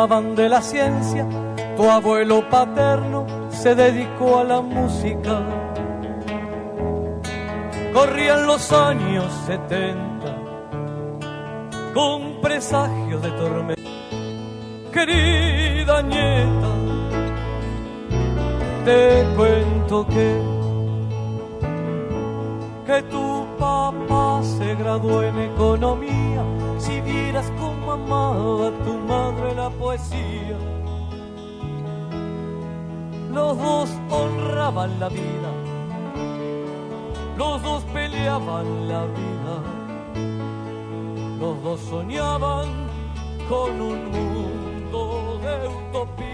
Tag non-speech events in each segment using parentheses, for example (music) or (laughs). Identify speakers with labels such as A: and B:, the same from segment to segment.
A: Gustaban de la ciencia, tu abuelo paterno se dedicó a la música. Corrían los años 70 con presagio de tormenta. Querida nieta, te cuento que que tu papá se graduó en economía. Si vieras amaba tu madre la poesía, los dos honraban la vida, los dos peleaban la vida, los dos soñaban con un mundo de utopía.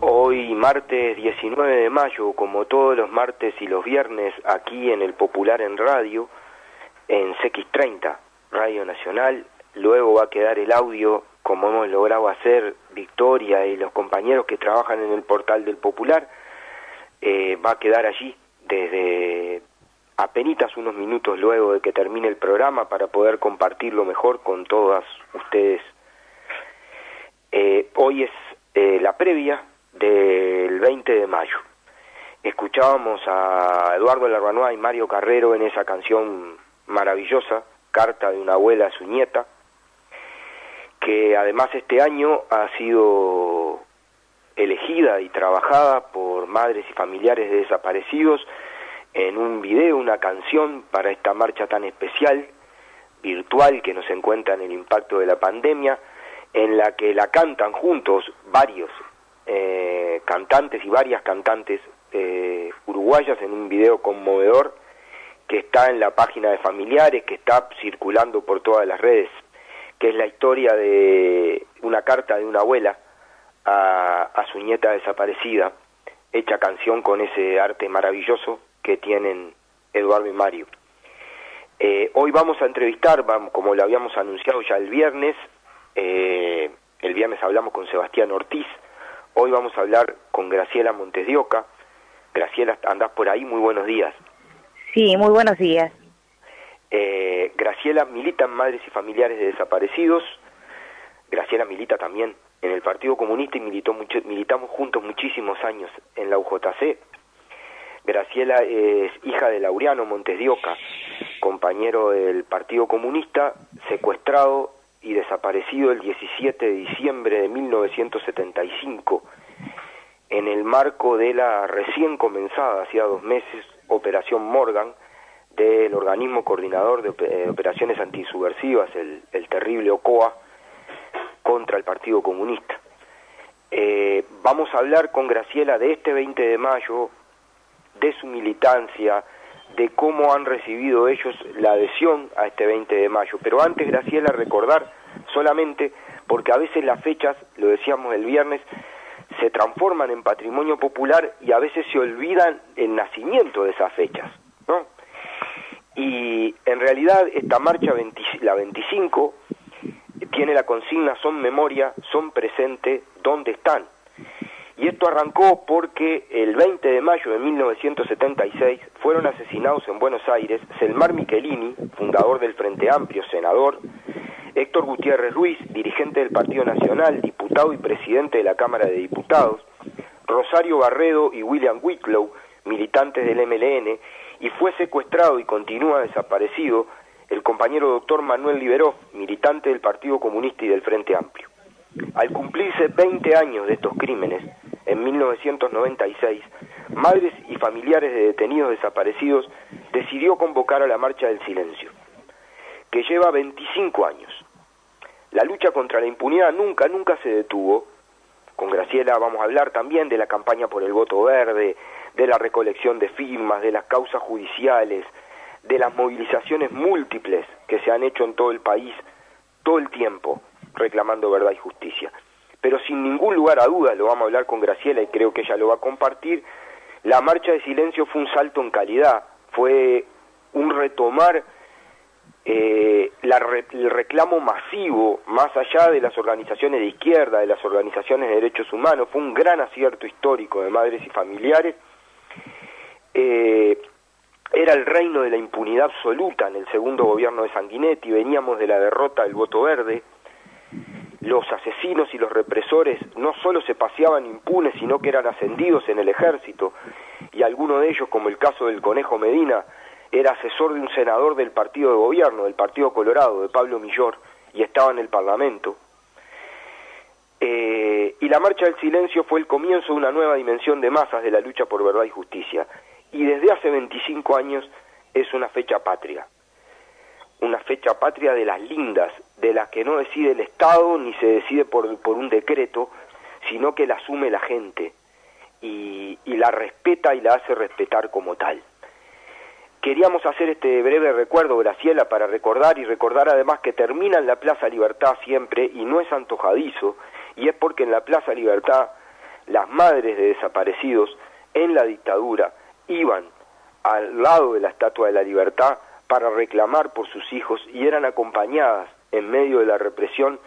B: Hoy, martes 19 de mayo, como todos los martes y los viernes, aquí en el Popular en Radio, en CX30, Radio Nacional. Luego va a quedar el audio, como hemos logrado hacer Victoria y los compañeros que trabajan en el portal del Popular, eh, va a quedar allí desde apenas unos minutos luego de que termine el programa para poder compartirlo mejor con todas ustedes. Eh, hoy es eh, la previa del 20 de mayo. Escuchábamos a Eduardo Larbanoa y Mario Carrero en esa canción maravillosa, Carta de una abuela a su nieta, que además este año ha sido elegida y trabajada por madres y familiares de desaparecidos en un video, una canción para esta marcha tan especial, virtual, que nos encuentra en el impacto de la pandemia, en la que la cantan juntos varios eh, cantantes y varias cantantes eh, uruguayas en un video conmovedor que está en la página de familiares, que está circulando por todas las redes, que es la historia de una carta de una abuela a, a su nieta desaparecida, hecha canción con ese arte maravilloso que tienen Eduardo y Mario. Eh, hoy vamos a entrevistar, como lo habíamos anunciado ya el viernes, eh, el viernes hablamos con Sebastián Ortiz, hoy vamos a hablar con Graciela Montes de Oca. Graciela, andás por ahí, muy buenos días.
C: Sí, muy buenos días.
B: Eh, Graciela milita en Madres y Familiares de Desaparecidos. Graciela milita también en el Partido Comunista y militó mucho, militamos juntos muchísimos años en la UJC. Graciela es hija de Laureano Montes de Oca, compañero del Partido Comunista, secuestrado y desaparecido el 17 de diciembre de 1975 en el marco de la recién comenzada, hacía dos meses, Operación Morgan del organismo coordinador de op- operaciones antisubversivas, el, el terrible OCOA, contra el Partido Comunista. Eh, vamos a hablar con Graciela de este 20 de mayo, de su militancia, de cómo han recibido ellos la adhesión a este 20 de mayo. Pero antes, Graciela, recordar solamente, porque a veces las fechas, lo decíamos el viernes, se transforman en patrimonio popular y a veces se olvidan el nacimiento de esas fechas, ¿no? Y en realidad esta marcha 20 la 25 tiene la consigna son memoria, son presente, ¿dónde están? Y esto arrancó porque el 20 de mayo de 1976 fueron asesinados en Buenos Aires Selmar Michelini, fundador del Frente Amplio, senador, Héctor Gutiérrez Ruiz, dirigente del Partido Nacional, diputado y presidente de la Cámara de Diputados, Rosario Barredo y William Whitlow, militantes del MLN, y fue secuestrado y continúa desaparecido el compañero doctor Manuel Liberó, militante del Partido Comunista y del Frente Amplio. Al cumplirse 20 años de estos crímenes, en 1996, madres y familiares de detenidos desaparecidos decidió convocar a la Marcha del Silencio, que lleva 25 años. La lucha contra la impunidad nunca, nunca se detuvo. Con Graciela vamos a hablar también de la campaña por el voto verde, de la recolección de firmas, de las causas judiciales, de las movilizaciones múltiples que se han hecho en todo el país todo el tiempo reclamando verdad y justicia. Pero sin ningún lugar a dudas, lo vamos a hablar con Graciela y creo que ella lo va a compartir, la marcha de silencio fue un salto en calidad, fue un retomar eh, el reclamo masivo, más allá de las organizaciones de izquierda, de las organizaciones de derechos humanos, fue un gran acierto histórico de madres y familiares. Eh, era el reino de la impunidad absoluta en el segundo gobierno de Sanguinetti, veníamos de la derrota del voto verde, los asesinos y los represores no solo se paseaban impunes, sino que eran ascendidos en el ejército, y alguno de ellos, como el caso del Conejo Medina, era asesor de un senador del partido de gobierno, del Partido Colorado, de Pablo Millor, y estaba en el Parlamento. Eh, y la Marcha del Silencio fue el comienzo de una nueva dimensión de masas de la lucha por verdad y justicia. Y desde hace 25 años es una fecha patria una fecha patria de las lindas, de las que no decide el Estado ni se decide por, por un decreto, sino que la asume la gente y, y la respeta y la hace respetar como tal. Queríamos hacer este breve recuerdo, Graciela, para recordar y recordar además que termina en la Plaza Libertad siempre y no es antojadizo, y es porque en la Plaza Libertad las madres de desaparecidos en la dictadura iban al lado de la Estatua de la Libertad para reclamar por sus hijos y eran acompañadas en medio de la represión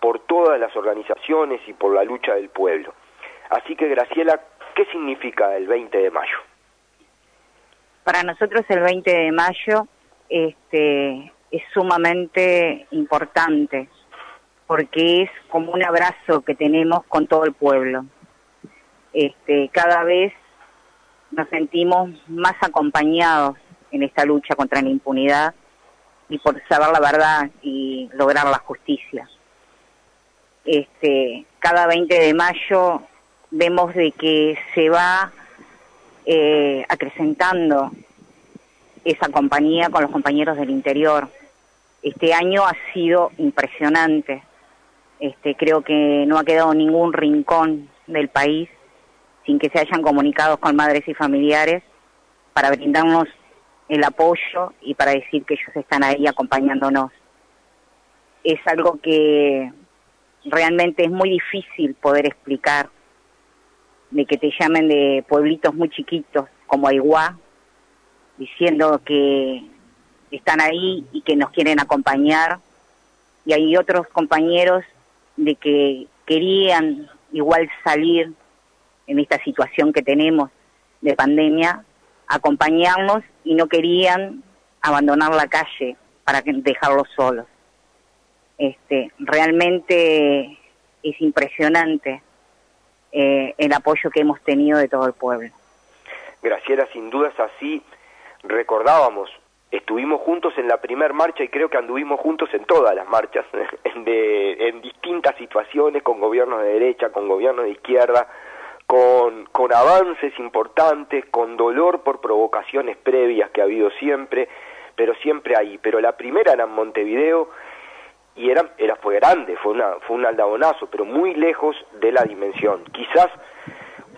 B: por todas las organizaciones y por la lucha del pueblo. Así que Graciela, ¿qué significa el 20 de mayo?
C: Para nosotros el 20 de mayo este, es sumamente importante porque es como un abrazo que tenemos con todo el pueblo. Este, cada vez nos sentimos más acompañados en esta lucha contra la impunidad y por saber la verdad y lograr la justicia. Este, cada 20 de mayo vemos de que se va eh, acrecentando esa compañía con los compañeros del interior. Este año ha sido impresionante. Este, creo que no ha quedado ningún rincón del país sin que se hayan comunicado con madres y familiares para brindarnos el apoyo y para decir que ellos están ahí acompañándonos. Es algo que realmente es muy difícil poder explicar, de que te llamen de pueblitos muy chiquitos como Aiguá, diciendo que están ahí y que nos quieren acompañar, y hay otros compañeros de que querían igual salir en esta situación que tenemos de pandemia, acompañarnos y no querían abandonar la calle para dejarlos solos. Este, realmente es impresionante eh, el apoyo que hemos tenido de todo el pueblo.
B: Graciela, sin dudas así recordábamos, estuvimos juntos en la primer marcha y creo que anduvimos juntos en todas las marchas, (laughs) de, en distintas situaciones, con gobiernos de derecha, con gobiernos de izquierda, con, con avances importantes, con dolor por provocaciones previas que ha habido siempre, pero siempre ahí. Pero la primera era en Montevideo y era, era fue grande, fue, una, fue un aldabonazo, pero muy lejos de la dimensión. Quizás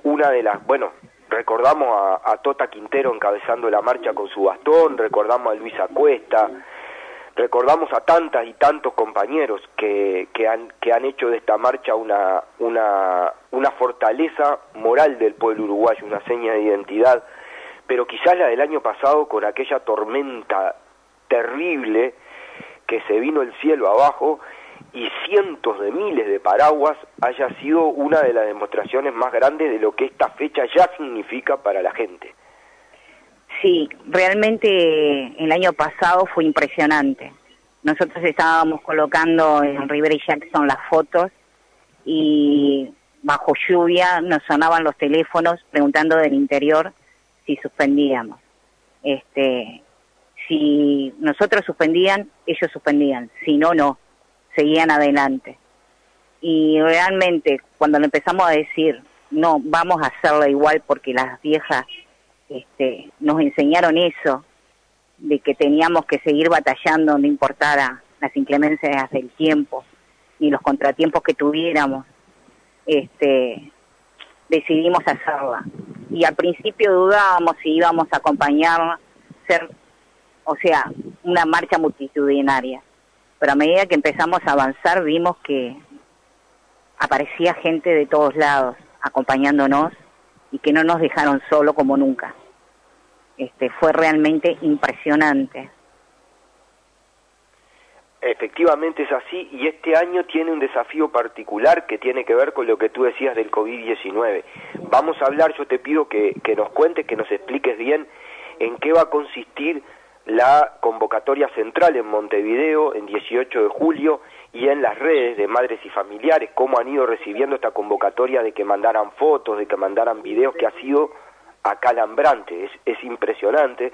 B: una de las, bueno, recordamos a, a Tota Quintero encabezando la marcha con su bastón, recordamos a Luisa Cuesta, recordamos a tantas y tantos compañeros que, que, han, que han hecho de esta marcha una, una, una fortaleza moral del pueblo uruguayo, una seña de identidad, pero quizás la del año pasado con aquella tormenta terrible que se vino el cielo abajo y cientos de miles de paraguas haya sido una de las demostraciones más grandes de lo que esta fecha ya significa para la gente.
C: Sí, realmente el año pasado fue impresionante. Nosotros estábamos colocando en Rivera y Jackson las fotos y bajo lluvia nos sonaban los teléfonos preguntando del interior si suspendíamos. Este, si nosotros suspendían, ellos suspendían, si no, no, seguían adelante. Y realmente cuando le empezamos a decir, no, vamos a hacerlo igual porque las viejas este, nos enseñaron eso, de que teníamos que seguir batallando, no importara las inclemencias del tiempo, ni los contratiempos que tuviéramos, este, decidimos hacerla. Y al principio dudábamos si íbamos a acompañar, ser, o sea, una marcha multitudinaria. Pero a medida que empezamos a avanzar vimos que aparecía gente de todos lados acompañándonos y que no nos dejaron solo como nunca. Este, fue realmente impresionante.
B: Efectivamente es así y este año tiene un desafío particular que tiene que ver con lo que tú decías del COVID-19. Vamos a hablar, yo te pido que, que nos cuentes, que nos expliques bien en qué va a consistir la convocatoria central en Montevideo en 18 de julio y en las redes de madres y familiares, cómo han ido recibiendo esta convocatoria de que mandaran fotos, de que mandaran videos, que ha sido acalambrante, es, es impresionante.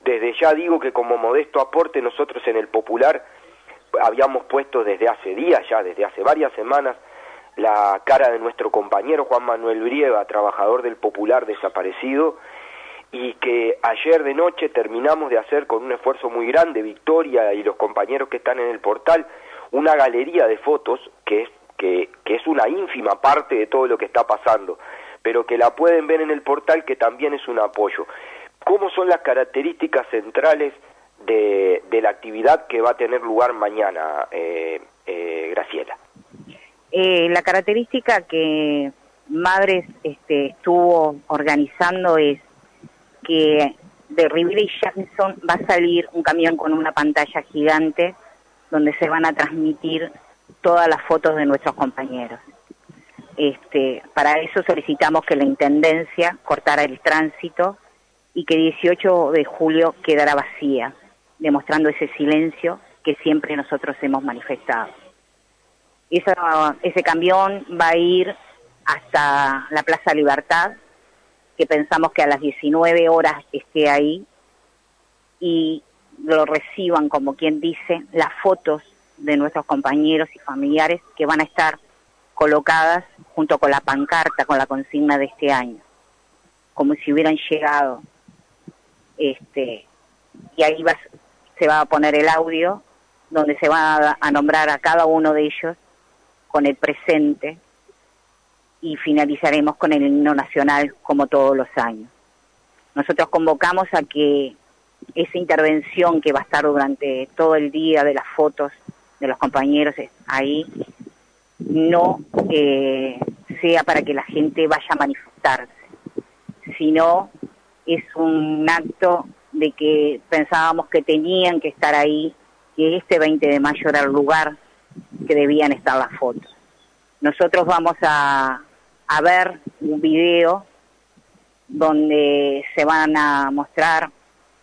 B: Desde ya digo que como modesto aporte nosotros en el Popular habíamos puesto desde hace días ya, desde hace varias semanas, la cara de nuestro compañero Juan Manuel Brieva, trabajador del Popular desaparecido, y que ayer de noche terminamos de hacer con un esfuerzo muy grande, Victoria y los compañeros que están en el portal, una galería de fotos que es, que, que es una ínfima parte de todo lo que está pasando, pero que la pueden ver en el portal que también es un apoyo. ¿Cómo son las características centrales de, de la actividad que va a tener lugar mañana, eh, eh, Graciela?
C: Eh, la característica que Madres este, estuvo organizando es que de Rivera y Jackson va a salir un camión con una pantalla gigante donde se van a transmitir todas las fotos de nuestros compañeros. Este, para eso solicitamos que la Intendencia cortara el tránsito y que 18 de julio quedara vacía, demostrando ese silencio que siempre nosotros hemos manifestado. Ese camión va a ir hasta la Plaza Libertad, que pensamos que a las 19 horas esté ahí y lo reciban, como quien dice, las fotos de nuestros compañeros y familiares que van a estar colocadas junto con la pancarta, con la consigna de este año, como si hubieran llegado. Este, y ahí va, se va a poner el audio donde se va a, a nombrar a cada uno de ellos con el presente y finalizaremos con el himno nacional como todos los años. Nosotros convocamos a que esa intervención que va a estar durante todo el día de las fotos de los compañeros ahí no eh, sea para que la gente vaya a manifestarse, sino es un acto de que pensábamos que tenían que estar ahí, que este 20 de mayo era el lugar que debían estar las fotos. Nosotros vamos a, a ver un video donde se van a mostrar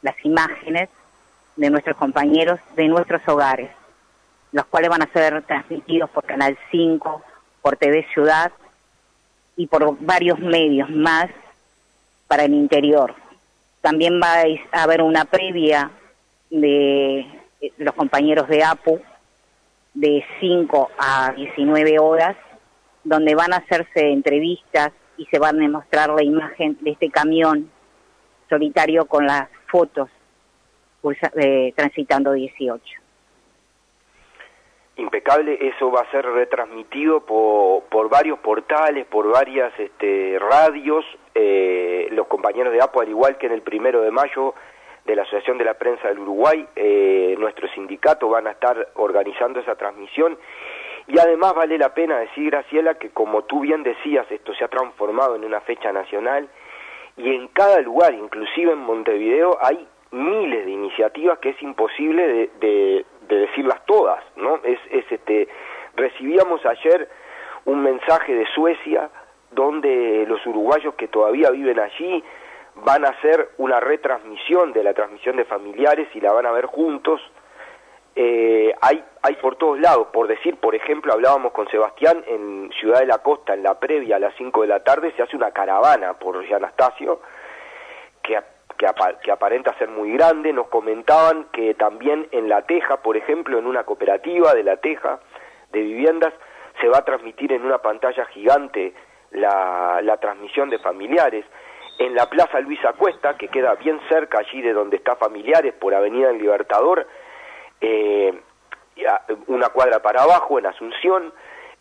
C: las imágenes de nuestros compañeros de nuestros hogares, los cuales van a ser transmitidos por Canal 5, por TV Ciudad y por varios medios más para el interior. También va a haber una previa de los compañeros de APU de 5 a 19 horas donde van a hacerse entrevistas y se van a mostrar la imagen de este camión solitario con las fotos eh, transitando 18.
B: Impecable, eso va a ser retransmitido por, por varios portales, por varias este, radios. Eh, los compañeros de APO, al igual que en el primero de mayo de la Asociación de la Prensa del Uruguay, eh, nuestro sindicato van a estar organizando esa transmisión y además vale la pena decir, Graciela, que como tú bien decías, esto se ha transformado en una fecha nacional y en cada lugar, inclusive en Montevideo, hay miles de iniciativas que es imposible de, de decirlas todas, ¿no? Es, es este, recibíamos ayer un mensaje de Suecia donde los uruguayos que todavía viven allí van a hacer una retransmisión de la transmisión de familiares y la van a ver juntos. Eh, hay, hay por todos lados, por decir, por ejemplo, hablábamos con Sebastián en Ciudad de la Costa, en la previa a las 5 de la tarde, se hace una caravana por Anastasio, que, que, que aparenta ser muy grande. Nos comentaban que también en La Teja, por ejemplo, en una cooperativa de La Teja de viviendas, se va a transmitir en una pantalla gigante la, la transmisión de familiares en la Plaza Luis Acuesta, que queda bien cerca allí de donde está Familiares, por Avenida del Libertador, eh, una cuadra para abajo, en Asunción,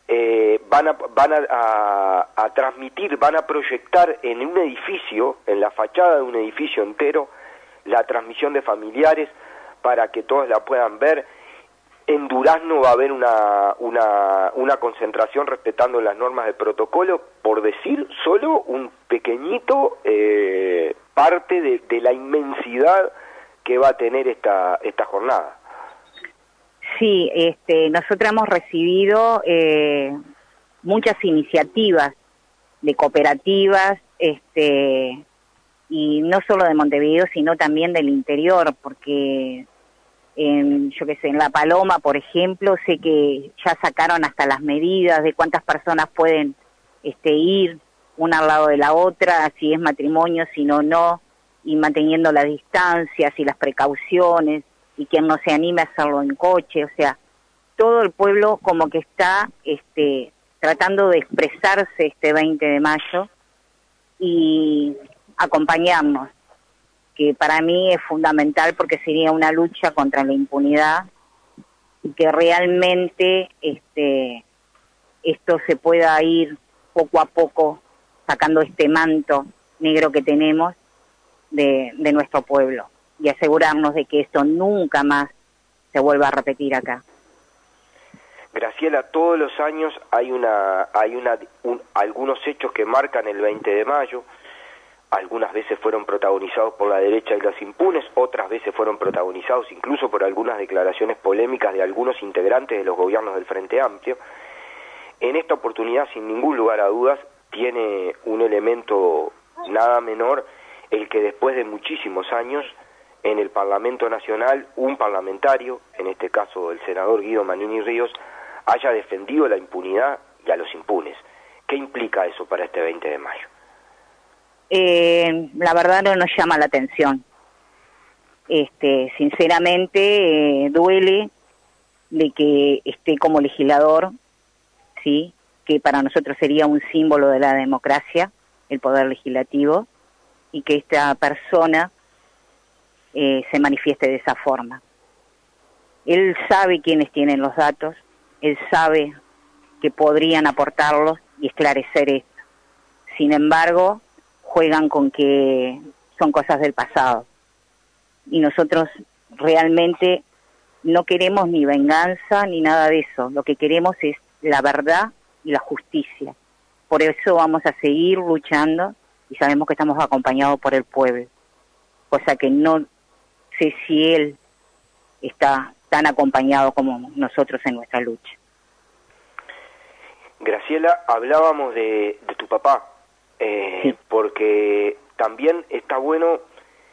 B: eh, van, a, van a, transmitir, van a proyectar en un edificio, en la fachada de un edificio entero, la transmisión de familiares para que todos la puedan ver en Durazno va a haber una, una, una, concentración respetando las normas de protocolo, por decir solo un pequeñito eh, parte de, la inmensidad que va a tener esta, esta jornada.
C: Sí, este, nosotros hemos recibido eh, muchas iniciativas de cooperativas, este, y no solo de Montevideo, sino también del interior, porque en, yo qué sé, en La Paloma, por ejemplo, sé que ya sacaron hasta las medidas de cuántas personas pueden este, ir una al lado de la otra, si es matrimonio, si no, no, y manteniendo las distancias y las precauciones, y quien no se anime a hacerlo en coche, o sea, todo el pueblo como que está este, tratando de expresarse este 20 de mayo y acompañarnos que para mí es fundamental porque sería una lucha contra la impunidad y que realmente este esto se pueda ir poco a poco sacando este manto negro que tenemos de, de nuestro pueblo y asegurarnos de que esto nunca más se vuelva a repetir acá.
B: Graciela, todos los años hay una hay una algunos hechos que marcan el 20 de mayo algunas veces fueron protagonizados por la derecha y los impunes, otras veces fueron protagonizados incluso por algunas declaraciones polémicas de algunos integrantes de los gobiernos del Frente Amplio. En esta oportunidad, sin ningún lugar a dudas, tiene un elemento nada menor el que después de muchísimos años en el Parlamento Nacional un parlamentario, en este caso el senador Guido Manini Ríos, haya defendido la impunidad y a los impunes. ¿Qué implica eso para este 20 de mayo?
C: eh, la verdad no nos llama la atención. Este, sinceramente eh, duele de que esté como legislador, sí, que para nosotros sería un símbolo de la democracia, el poder legislativo, y que esta persona eh, se manifieste de esa forma. Él sabe quiénes tienen los datos, él sabe que podrían aportarlos y esclarecer esto. Sin embargo, juegan con que son cosas del pasado. Y nosotros realmente no queremos ni venganza ni nada de eso. Lo que queremos es la verdad y la justicia. Por eso vamos a seguir luchando y sabemos que estamos acompañados por el pueblo. Cosa que no sé si él está tan acompañado como nosotros en nuestra lucha.
B: Graciela, hablábamos de, de tu papá, eh, porque también está bueno,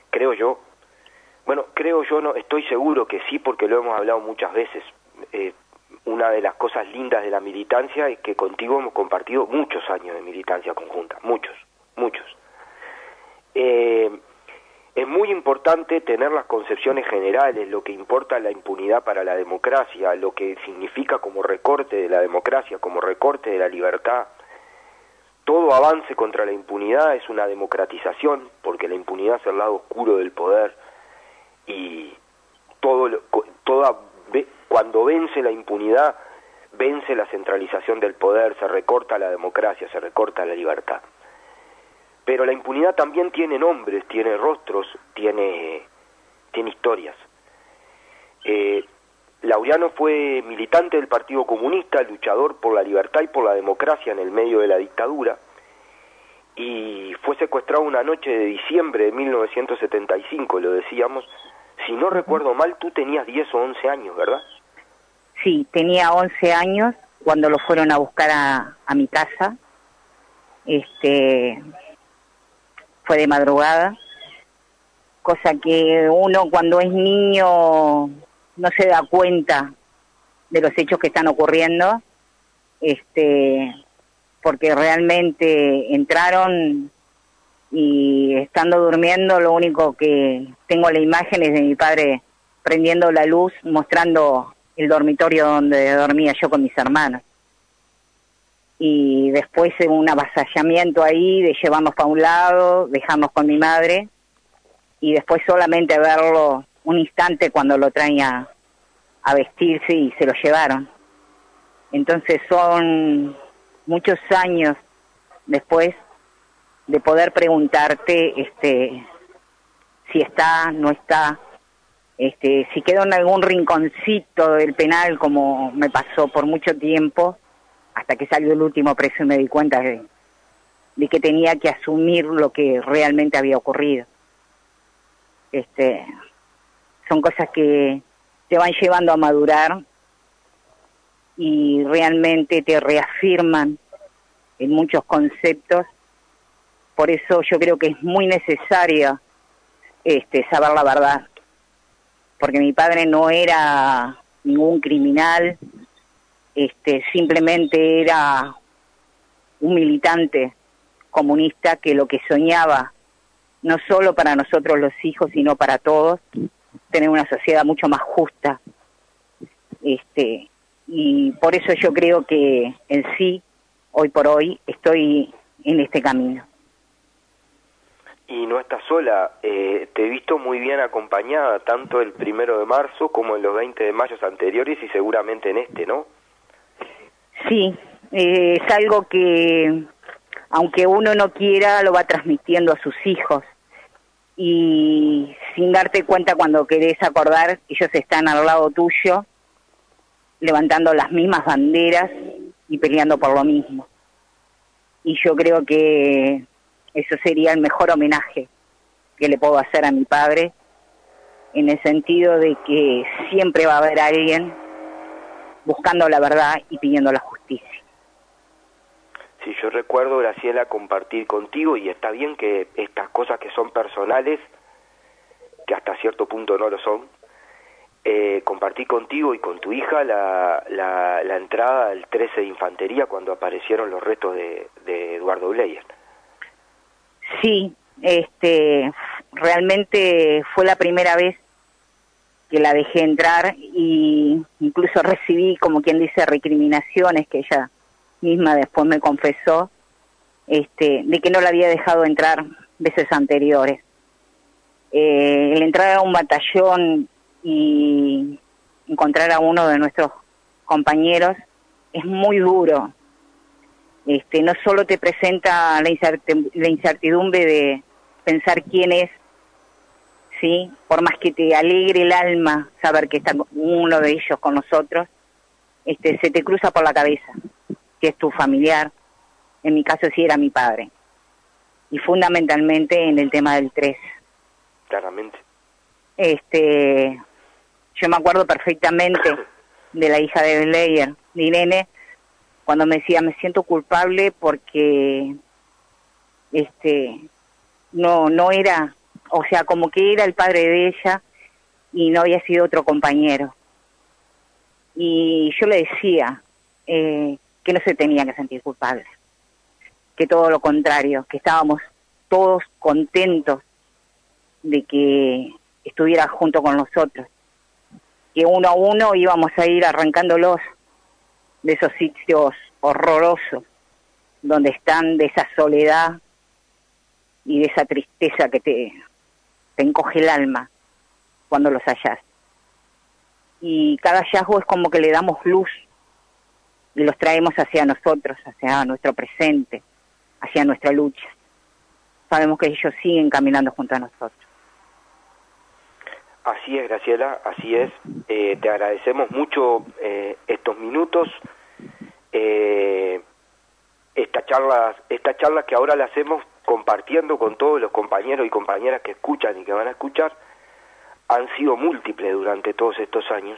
B: creo yo, bueno, creo yo, no estoy seguro que sí, porque lo hemos hablado muchas veces. Eh, una de las cosas lindas de la militancia es que contigo hemos compartido muchos años de militancia conjunta, muchos, muchos. Eh, es muy importante tener las concepciones generales, lo que importa la impunidad para la democracia, lo que significa como recorte de la democracia, como recorte de la libertad, todo avance contra la impunidad es una democratización, porque la impunidad es el lado oscuro del poder y todo, toda, cuando vence la impunidad, vence la centralización del poder, se recorta la democracia, se recorta la libertad. Pero la impunidad también tiene nombres, tiene rostros, tiene, tiene historias. Eh, Laureano fue militante del Partido Comunista, luchador por la libertad y por la democracia en el medio de la dictadura, y fue secuestrado una noche de diciembre de 1975, lo decíamos, si no recuerdo mal, tú tenías 10 o 11 años, ¿verdad?
C: Sí, tenía 11 años cuando lo fueron a buscar a, a mi casa. Este, fue de madrugada, cosa que uno cuando es niño no se da cuenta de los hechos que están ocurriendo, este, porque realmente entraron y estando durmiendo lo único que tengo la imagen es de mi padre prendiendo la luz, mostrando el dormitorio donde dormía yo con mis hermanos. Y después un avasallamiento ahí de llevarnos para un lado, dejarnos con mi madre y después solamente verlo un instante cuando lo traía a vestirse y se lo llevaron. Entonces son muchos años después de poder preguntarte este si está, no está, este, si quedó en algún rinconcito del penal como me pasó por mucho tiempo, hasta que salió el último preso me di cuenta de, de que tenía que asumir lo que realmente había ocurrido. Este, son cosas que te van llevando a madurar y realmente te reafirman en muchos conceptos. Por eso yo creo que es muy necesario este, saber la verdad, porque mi padre no era ningún criminal, este, simplemente era un militante comunista que lo que soñaba, no solo para nosotros los hijos, sino para todos, tener una sociedad mucho más justa. Este, y por eso yo creo que en sí, hoy por hoy, estoy en este camino.
B: Y no estás sola, eh, te he visto muy bien acompañada, tanto el primero de marzo como en los 20 de mayo anteriores y seguramente en este, ¿no?
C: Sí, eh, es algo que, aunque uno no quiera, lo va transmitiendo a sus hijos. Y sin darte cuenta cuando querés acordar, ellos están al lado tuyo, levantando las mismas banderas y peleando por lo mismo. Y yo creo que eso sería el mejor homenaje que le puedo hacer a mi padre, en el sentido de que siempre va a haber alguien buscando la verdad y pidiendo la justicia.
B: Sí, yo recuerdo, Graciela, compartir contigo, y está bien que estas cosas que son personales, que hasta cierto punto no lo son, eh, compartí contigo y con tu hija la, la, entrada al 13 de Infantería cuando aparecieron los restos de, Eduardo Bleyer.
C: Sí, este, realmente fue la primera vez que la dejé entrar y incluso recibí, como quien dice, recriminaciones que ella misma después me confesó, este, de que no la había dejado entrar veces anteriores. Eh, el entrar a un batallón y encontrar a uno de nuestros compañeros es muy duro. Este, no solo te presenta la, incertidumbre de pensar quién es, sí, por más que te alegre el alma saber que está uno de ellos con nosotros, este, se te cruza por la cabeza que es tu familiar. En mi caso sí era mi padre. Y fundamentalmente en el tema del 3.
B: Claramente.
C: Este, yo me acuerdo perfectamente de la hija de Leyer, de Irene, cuando me decía, me siento culpable porque este no no era, o sea, como que era el padre de ella y no había sido otro compañero. Y yo le decía eh, que no se tenía que sentir culpable, que todo lo contrario, que estábamos todos contentos de que estuviera junto con nosotros que uno a uno íbamos a ir arrancándolos de esos sitios horrorosos donde están de esa soledad y de esa tristeza que te, te encoge el alma cuando los hallas. Y cada hallazgo es como que le damos luz y los traemos hacia nosotros, hacia nuestro presente, hacia nuestra lucha. Sabemos que ellos siguen caminando junto a nosotros.
B: Así es, Graciela, así es. Eh, te agradecemos mucho eh, estos minutos, eh, esta charla, esta charla que ahora la hacemos compartiendo con todos los compañeros y compañeras que escuchan y que van a escuchar, han sido múltiples durante todos estos años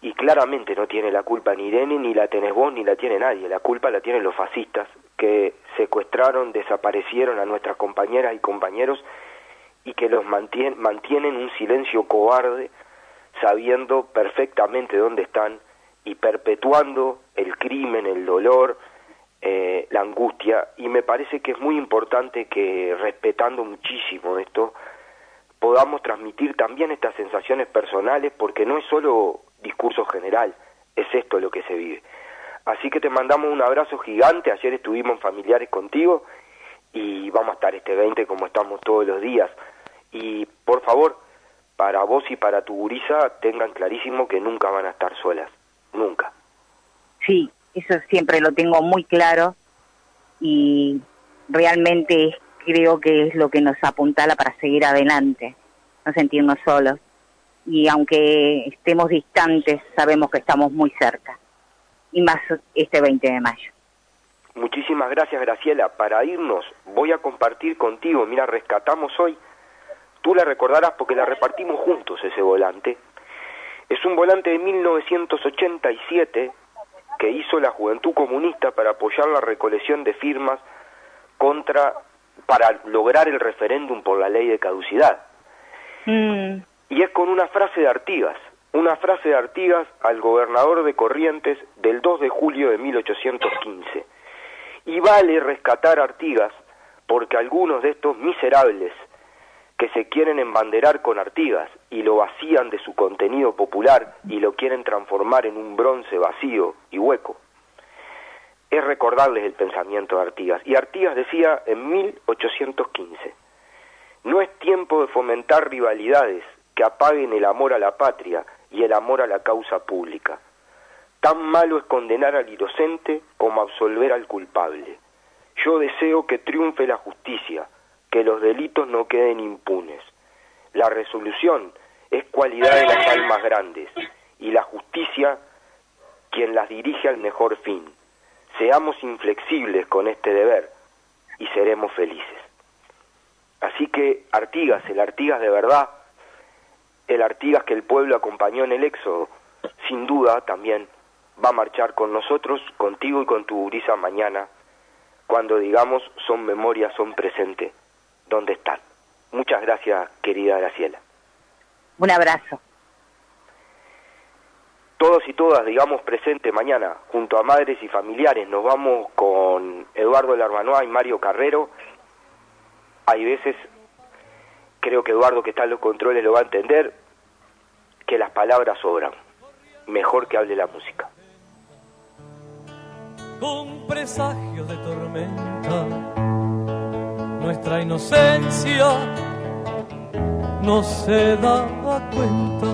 B: y claramente no tiene la culpa ni Irene, ni la tenés vos, ni la tiene nadie. La culpa la tienen los fascistas que secuestraron, desaparecieron a nuestras compañeras y compañeros y que los mantienen, mantienen un silencio cobarde sabiendo perfectamente dónde están y perpetuando el crimen, el dolor, eh, la angustia. Y me parece que es muy importante que, respetando muchísimo esto, podamos transmitir también estas sensaciones personales, porque no es solo discurso general, es esto lo que se vive. Así que te mandamos un abrazo gigante, ayer estuvimos familiares contigo y vamos a estar este 20 como estamos todos los días. Y por favor, para vos y para tu gurisa, tengan clarísimo que nunca van a estar solas, nunca.
C: Sí, eso siempre lo tengo muy claro y realmente creo que es lo que nos apuntala para seguir adelante, no sentirnos solos. Y aunque estemos distantes, sabemos que estamos muy cerca. Y más este 20 de mayo.
B: Muchísimas gracias, Graciela. Para irnos, voy a compartir contigo. Mira, rescatamos hoy. Tú la recordarás porque la repartimos juntos ese volante. Es un volante de 1987 que hizo la Juventud Comunista para apoyar la recolección de firmas contra para lograr el referéndum por la ley de caducidad. Mm. Y es con una frase de Artigas, una frase de Artigas al gobernador de Corrientes del 2 de julio de 1815. Y vale rescatar a Artigas porque algunos de estos miserables que se quieren embanderar con Artigas y lo vacían de su contenido popular y lo quieren transformar en un bronce vacío y hueco, es recordarles el pensamiento de Artigas. Y Artigas decía en 1815, no es tiempo de fomentar rivalidades que apaguen el amor a la patria y el amor a la causa pública. Tan malo es condenar al inocente como absolver al culpable. Yo deseo que triunfe la justicia, que los delitos no queden impunes. La resolución es cualidad de las almas grandes y la justicia quien las dirige al mejor fin. Seamos inflexibles con este deber y seremos felices. Así que Artigas, el Artigas de verdad, el Artigas que el pueblo acompañó en el éxodo, sin duda también va a marchar con nosotros, contigo y con tu gurisa mañana, cuando digamos son memoria, son presente dónde están. Muchas gracias, querida Graciela.
C: Un abrazo.
B: Todos y todas, digamos, presente mañana, junto a madres y familiares. Nos vamos con Eduardo Larbanoa y Mario Carrero. Hay veces, creo que Eduardo que está en los controles lo va a entender, que las palabras sobran. Mejor que hable la música.
A: Con presagio de tormenta nuestra inocencia no se daba cuenta.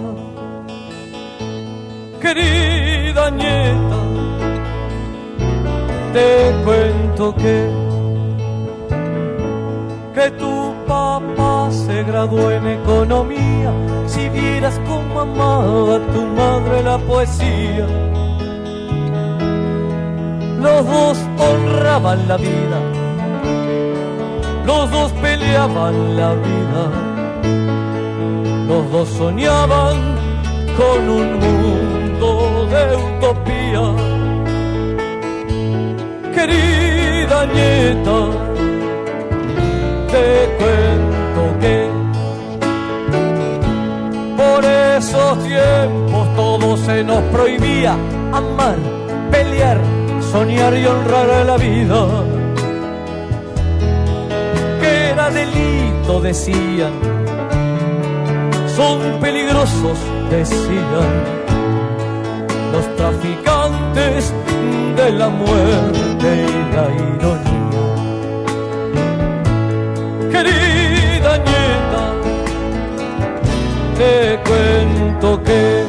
A: Querida nieta, te cuento que que tu papá se graduó en economía. Si vieras cómo amaba tu madre la poesía, los dos honraban la vida los dos peleaban la vida, los dos soñaban con un mundo de utopía. Querida nieta, te cuento que por esos tiempos todo se nos prohibía. Amar, pelear, soñar y honrar a la vida delito, decían. Son peligrosos, decían. Los traficantes de la muerte y la ironía. Querida nieta, te cuento que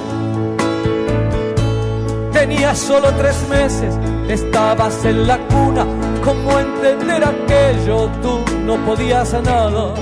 A: tenías solo tres meses, estabas en la cuna, ¿cómo entender aquello? Tú no podías nada